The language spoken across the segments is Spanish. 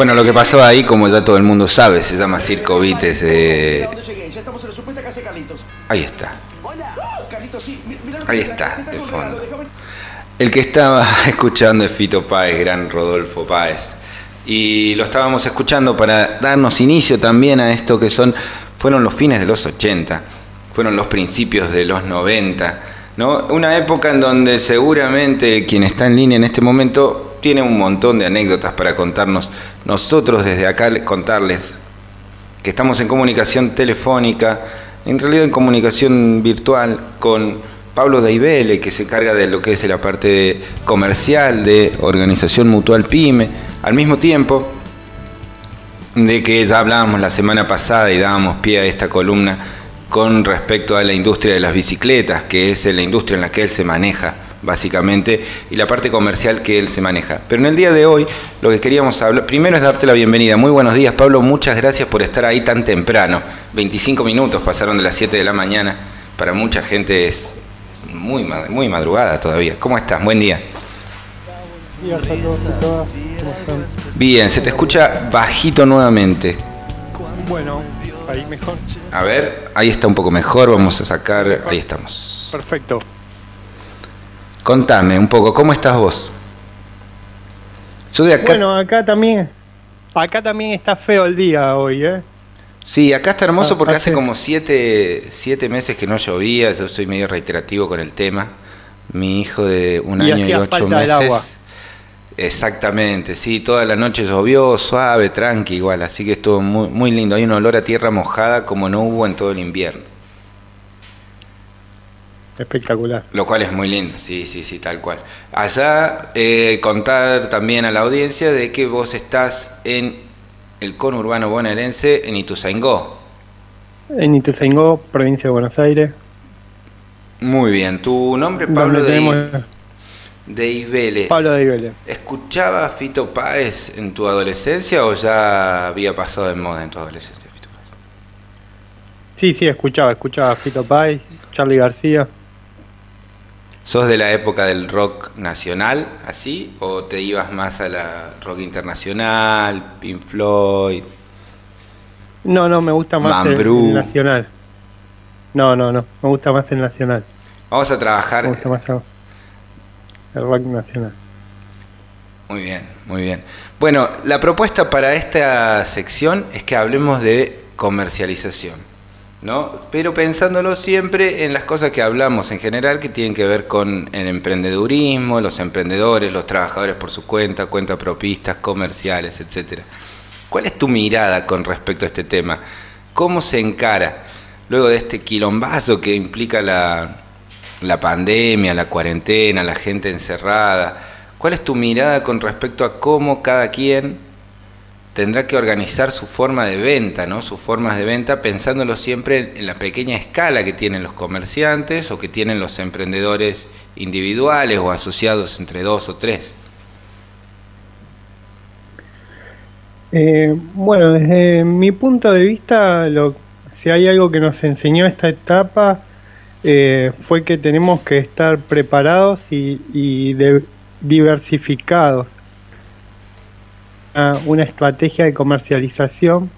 Bueno, lo que pasó ahí, como ya todo el mundo sabe, se llama Circo Vites. Eh... Ahí está. Ahí está, de fondo. El que estaba escuchando es Fito Páez, gran Rodolfo Páez. Y lo estábamos escuchando para darnos inicio también a esto que son, fueron los fines de los 80, fueron los principios de los 90, ¿no? Una época en donde seguramente quien está en línea en este momento tiene un montón de anécdotas para contarnos. Nosotros desde acá contarles que estamos en comunicación telefónica, en realidad en comunicación virtual con Pablo Daibele, que se encarga de lo que es la parte comercial de Organización Mutual PYME, al mismo tiempo de que ya hablábamos la semana pasada y dábamos pie a esta columna con respecto a la industria de las bicicletas, que es la industria en la que él se maneja básicamente, y la parte comercial que él se maneja. Pero en el día de hoy lo que queríamos hablar, primero es darte la bienvenida. Muy buenos días, Pablo, muchas gracias por estar ahí tan temprano. 25 minutos pasaron de las 7 de la mañana, para mucha gente es muy, muy madrugada todavía. ¿Cómo estás? Buen día. Bien, se te escucha bajito nuevamente. Bueno, ahí mejor. A ver, ahí está un poco mejor, vamos a sacar, ahí estamos. Perfecto. Contame un poco, ¿cómo estás vos? Yo de acá... Bueno, acá también, acá también está feo el día hoy, ¿eh? Sí, acá está hermoso porque hace como siete, siete, meses que no llovía, yo soy medio reiterativo con el tema. Mi hijo de un año y ocho meses. agua. Exactamente, sí, toda la noche llovió, suave, tranqui, igual, así que estuvo muy, muy lindo. Hay un olor a tierra mojada como no hubo en todo el invierno. Espectacular. Lo cual es muy lindo, sí, sí, sí, tal cual. Allá eh, contar también a la audiencia de que vos estás en el conurbano bonaerense en Ituzaingó. En Ituzaingó, provincia de Buenos Aires. Muy bien, tu nombre Pablo de, de Ibele. Pablo de Ibele. ¿Escuchaba Fito Páez en tu adolescencia o ya había pasado de moda en tu adolescencia Fito Páez? Sí, sí, escuchaba, escuchaba Fito Páez, Charlie García. ¿Sos de la época del rock nacional, así? ¿O te ibas más a la rock internacional, Pink Floyd? No, no, me gusta más el, nacional. No, no, no, me gusta más el nacional. Vamos a trabajar. Me gusta más el rock nacional. Muy bien, muy bien. Bueno, la propuesta para esta sección es que hablemos de comercialización. ¿No? Pero pensándolo siempre en las cosas que hablamos en general que tienen que ver con el emprendedurismo, los emprendedores, los trabajadores por su cuenta, cuentas propistas, comerciales, etcétera. ¿Cuál es tu mirada con respecto a este tema? ¿Cómo se encara luego de este quilombazo que implica la, la pandemia, la cuarentena, la gente encerrada? ¿Cuál es tu mirada con respecto a cómo cada quien tendrá que organizar su forma de venta, ¿no? sus formas de venta, pensándolo siempre en la pequeña escala que tienen los comerciantes o que tienen los emprendedores individuales o asociados entre dos o tres. Eh, bueno, desde mi punto de vista, lo, si hay algo que nos enseñó esta etapa, eh, fue que tenemos que estar preparados y, diversificados una, estrategia de comercialización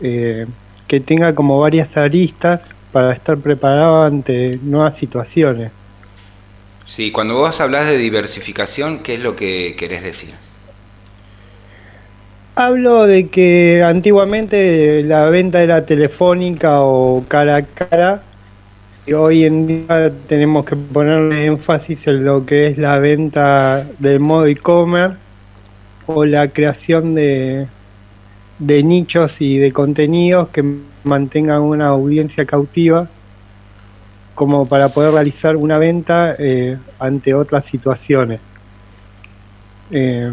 eh, que tenga como varias aristas para estar preparado ante nuevas situaciones. Sí, cuando vos hablas de diversificación, ¿qué es lo que querés decir? Hablo de que antiguamente la venta era telefónica o cara a cara y hoy en día tenemos que ponerle énfasis en lo que es la venta del modo e-commerce o la creación de, de nichos y de contenidos que mantengan una audiencia cautiva como para poder realizar una venta eh, ante otras situaciones. Eh,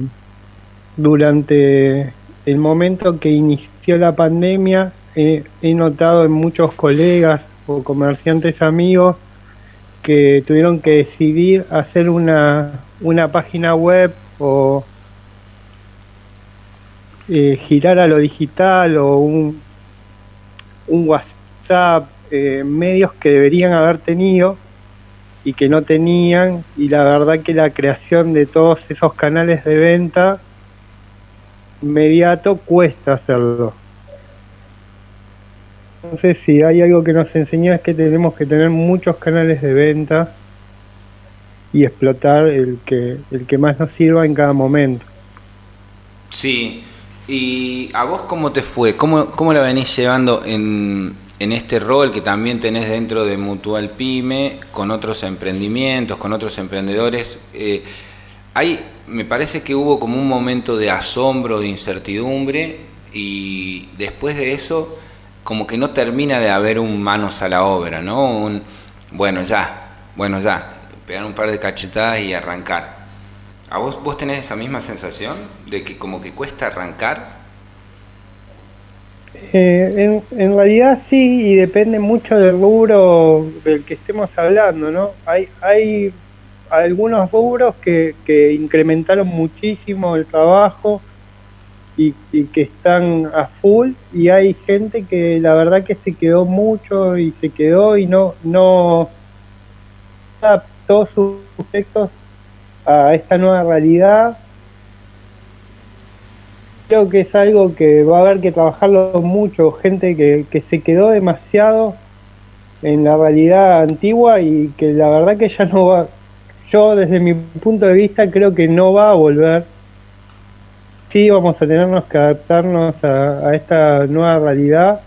durante el momento que inició la pandemia, he notado en muchos colegas o comerciantes amigos que tuvieron que decidir hacer una, una página web o eh, girar a lo digital o un, WhatsApp, eh, medios que deberían haber tenido y que no tenían, y la verdad que la creación de todos esos canales de venta inmediato cuesta hacerlo. Entonces, si hay algo que nos enseñó es que tenemos que tener muchos canales de venta y explotar el que, el que más nos sirva en cada momento. Sí, ¿y a vos cómo te fue? ¿Cómo, cómo la venís llevando en, en este rol que también tenés dentro de Mutual Pyme, con otros emprendimientos, con otros emprendedores? Eh, hay, me parece que hubo como un momento de asombro, de incertidumbre, y después de eso, como que no termina de haber un manos a la obra, ¿no? Un, bueno, ya, bueno, ya, pegar un par de cachetadas y arrancar. ¿A vos, vos tenés esa misma sensación de que como que cuesta arrancar? Eh, en, realidad sí, y depende mucho del rubro del que estemos hablando, ¿no? Hay, hay algunos rubros que, que incrementaron muchísimo el trabajo y, que están a full, y hay gente que la verdad que se quedó mucho y se quedó y no, no todos sus textos a esta nueva realidad. Creo que es algo que va a haber que trabajarlo mucho, gente que, que se quedó demasiado en la realidad antigua y que la verdad que ya no va, yo desde mi punto de vista creo que no va a volver. Sí vamos a tenernos que adaptarnos a, a esta nueva realidad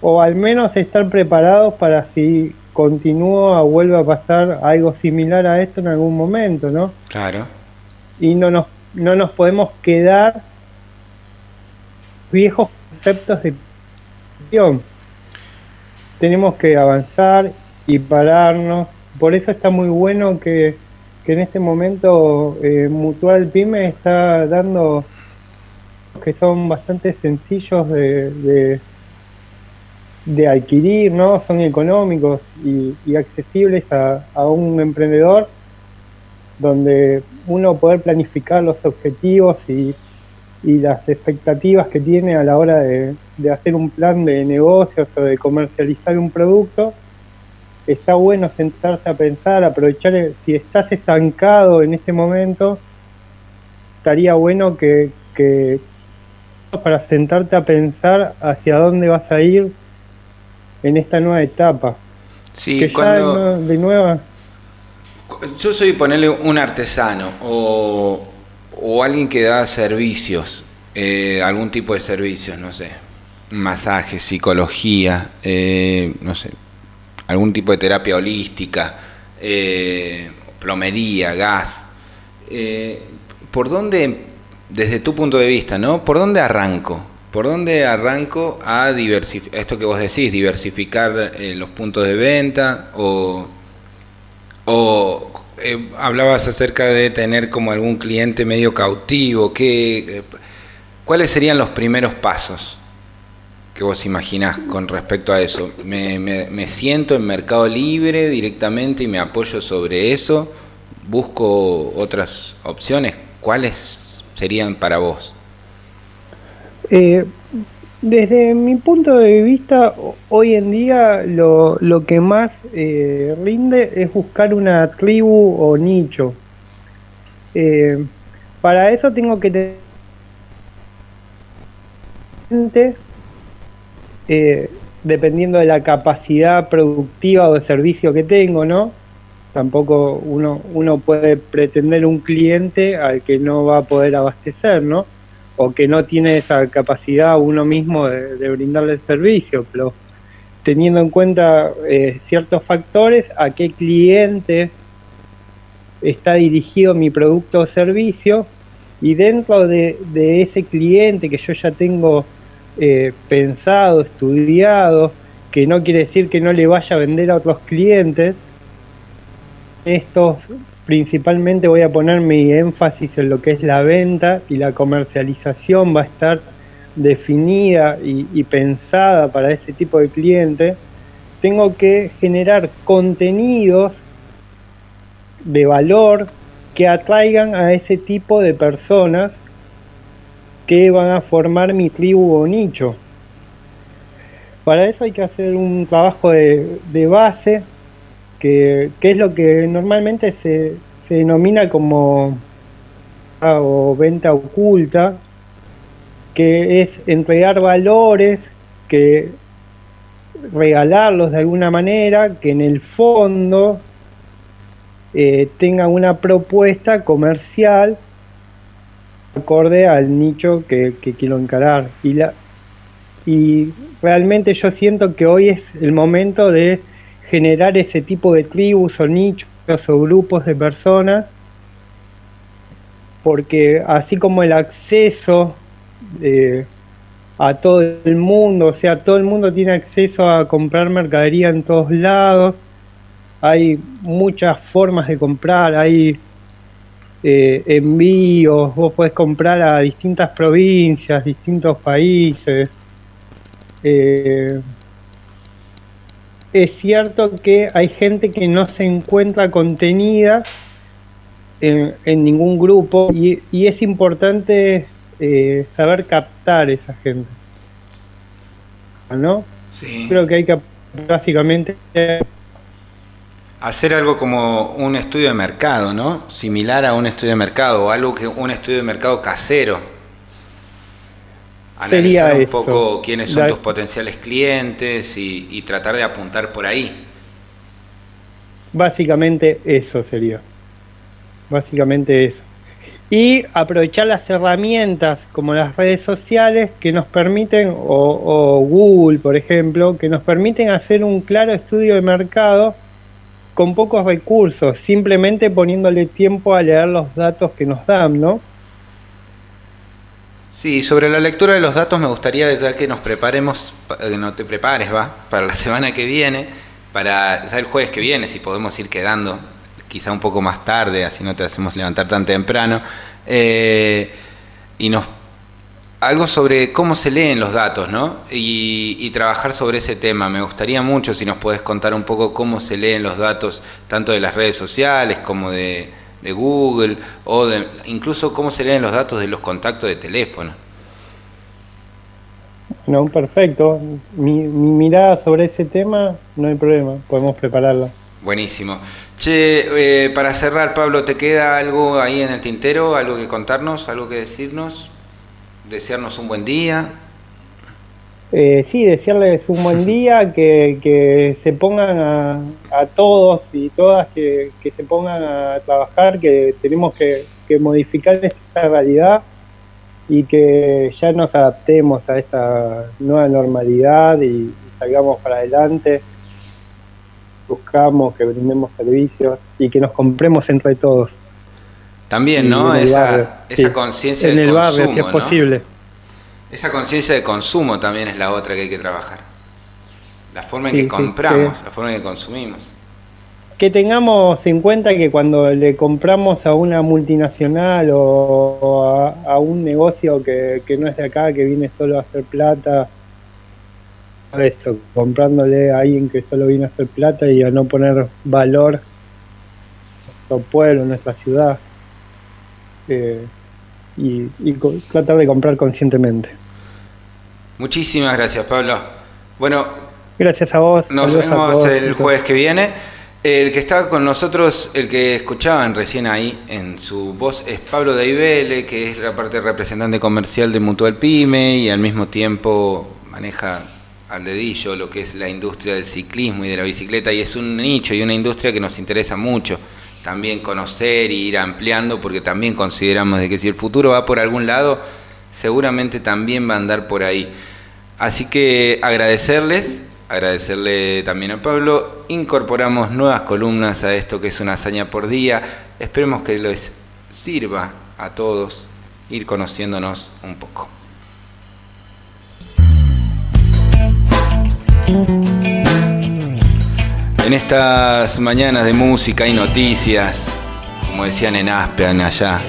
o al menos estar preparados para si continúa o vuelve a pasar algo similar a esto en algún momento, ¿no? Claro. Y no nos, no nos podemos quedar viejos conceptos de tenemos que avanzar y pararnos. Por eso está muy bueno que, que en este momento eh, Mutual Pyme está dando que son bastante sencillos de de adquirir, ¿no? Son económicos y, accesibles a, un emprendedor, donde uno poder planificar los objetivos y, las expectativas que tiene a la hora de, hacer un plan de negocios o de comercializar un producto. Está bueno sentarse a pensar, aprovechar, si estás estancado en este momento, estaría bueno que para sentarte a pensar hacia dónde vas a ir en esta nueva etapa. Sí, cuando... de nueva... Yo soy ponerle un artesano o, o alguien que da servicios, eh, algún tipo de servicios, no sé, masaje, psicología, eh, no sé, algún tipo de terapia holística, eh, plomería, gas. ¿Por dónde, desde tu punto de vista, ¿no? ¿Por dónde arranco? ¿Por dónde arranco a diversificar, esto que vos decís, diversificar eh, los puntos de venta o, eh, hablabas acerca de tener como algún cliente medio cautivo? ¿qué, eh, ¿Cuáles serían los primeros pasos que vos imaginás con respecto a eso? ¿Me, me siento en Mercado Libre directamente y me apoyo sobre eso? ¿Busco otras opciones? ¿Cuáles serían para vos? Eh, desde mi punto de vista, hoy en día lo, que más eh, rinde es buscar una tribu o nicho. Eh, para eso tengo que tener eh, dependiendo de la capacidad productiva o de servicio que tengo, ¿no? Tampoco uno, uno puede pretender un cliente al que no va a poder abastecer, ¿no? O que no tiene esa capacidad uno mismo de, brindarle el servicio, pero teniendo en cuenta eh, ciertos factores, a qué cliente está dirigido mi producto o servicio y dentro de, ese cliente que yo ya tengo eh, pensado, estudiado, que no quiere decir que no le vaya a vender a otros clientes, estos principalmente voy a poner mi énfasis en lo que es la venta y la comercialización va a estar definida y, pensada para ese tipo de cliente, tengo que generar contenidos de valor que atraigan a ese tipo de personas que van a formar mi tribu o nicho. Para eso hay que hacer un trabajo de, de base que, es lo que normalmente se, se denomina como ah, o venta oculta, que es entregar valores, que regalarlos de alguna manera, que en el fondo eh, tengan una propuesta comercial acorde al nicho que, quiero encarar. Y, la, y realmente yo siento que hoy es el momento de generar ese tipo de tribus o nichos o grupos de personas, porque así como el acceso eh, a todo el mundo, o sea, todo el mundo tiene acceso a comprar mercadería en todos lados, hay muchas formas de comprar, hay eh, envíos, vos podés comprar a distintas provincias, distintos países. Eh, es cierto que hay gente que no se encuentra contenida en, ningún grupo y, es importante eh, saber captar esa gente. ¿No? Sí. Creo que hay que básicamente hacer algo como un estudio de mercado, ¿no? Similar a un estudio de mercado o algo que un estudio de mercado casero. Analizar un poco quiénes son tus potenciales clientes y, tratar de apuntar por ahí. Básicamente eso sería. Básicamente eso. Y aprovechar las herramientas como las redes sociales que nos permiten, o, o Google, por ejemplo, que nos permiten hacer un claro estudio de mercado con pocos recursos, simplemente poniéndole tiempo a leer los datos que nos dan, ¿no? Sí, sobre la lectura de los datos me gustaría ya que nos preparemos, que no te prepares, va, para la semana que viene, para el jueves que viene, si podemos ir quedando, quizá un poco más tarde, así no te hacemos levantar tan temprano, eh, y nos algo sobre cómo se leen los datos, ¿no? Y, trabajar sobre ese tema. Me gustaría mucho si nos puedes contar un poco cómo se leen los datos, tanto de las redes sociales como de, Google, o de, incluso cómo se leen los datos de los contactos de teléfono. No, perfecto. Mi, mirada sobre ese tema, no hay problema, podemos prepararla. Buenísimo. Che, eh, para cerrar, Pablo, ¿te queda algo ahí en el tintero? ¿Algo que contarnos? ¿Algo que decirnos? desearnos un buen día. Eh, sí, desearles un buen día, que, se pongan a, todos y todas que, se pongan a trabajar, que tenemos que, modificar esta realidad y que ya nos adaptemos a esta nueva normalidad y, salgamos para adelante, buscamos que brindemos servicios y que nos compremos entre todos. También, ¿no? Esa, esa conciencia de el consumo, si es posible. Esa conciencia de consumo también es la otra que hay que trabajar. La forma en que compramos, la forma en que consumimos. Que tengamos en cuenta que cuando le compramos a una multinacional o a, un negocio que, no es de acá, que viene solo a hacer plata, esto, comprándole a alguien que solo viene a hacer plata y a no poner valor a nuestro pueblo, nuestra ciudad. Eh, y, tratar de comprar conscientemente. Muchísimas gracias, Pablo. Bueno, gracias a vos. Nos vemos el jueves que viene. El que está con nosotros, el que escuchaban recién ahí en su voz, es Pablo Daibele, que es la parte representante comercial de Mutual Pyme y al mismo tiempo maneja al dedillo lo que es la industria del ciclismo y de la bicicleta y es un nicho y una industria que nos interesa mucho también conocer y ir ampliando, porque también consideramos de que si el futuro va por algún lado, seguramente también va a andar por ahí. Así que agradecerles, agradecerle también a Pablo, incorporamos nuevas columnas a esto que es una hazaña por día, esperemos que les sirva a todos ir conociéndonos un poco. En estas mañanas de música y noticias, como decían en Aspean allá,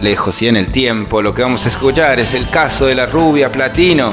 lejos y en el tiempo, lo que vamos a escuchar es el caso de la rubia platino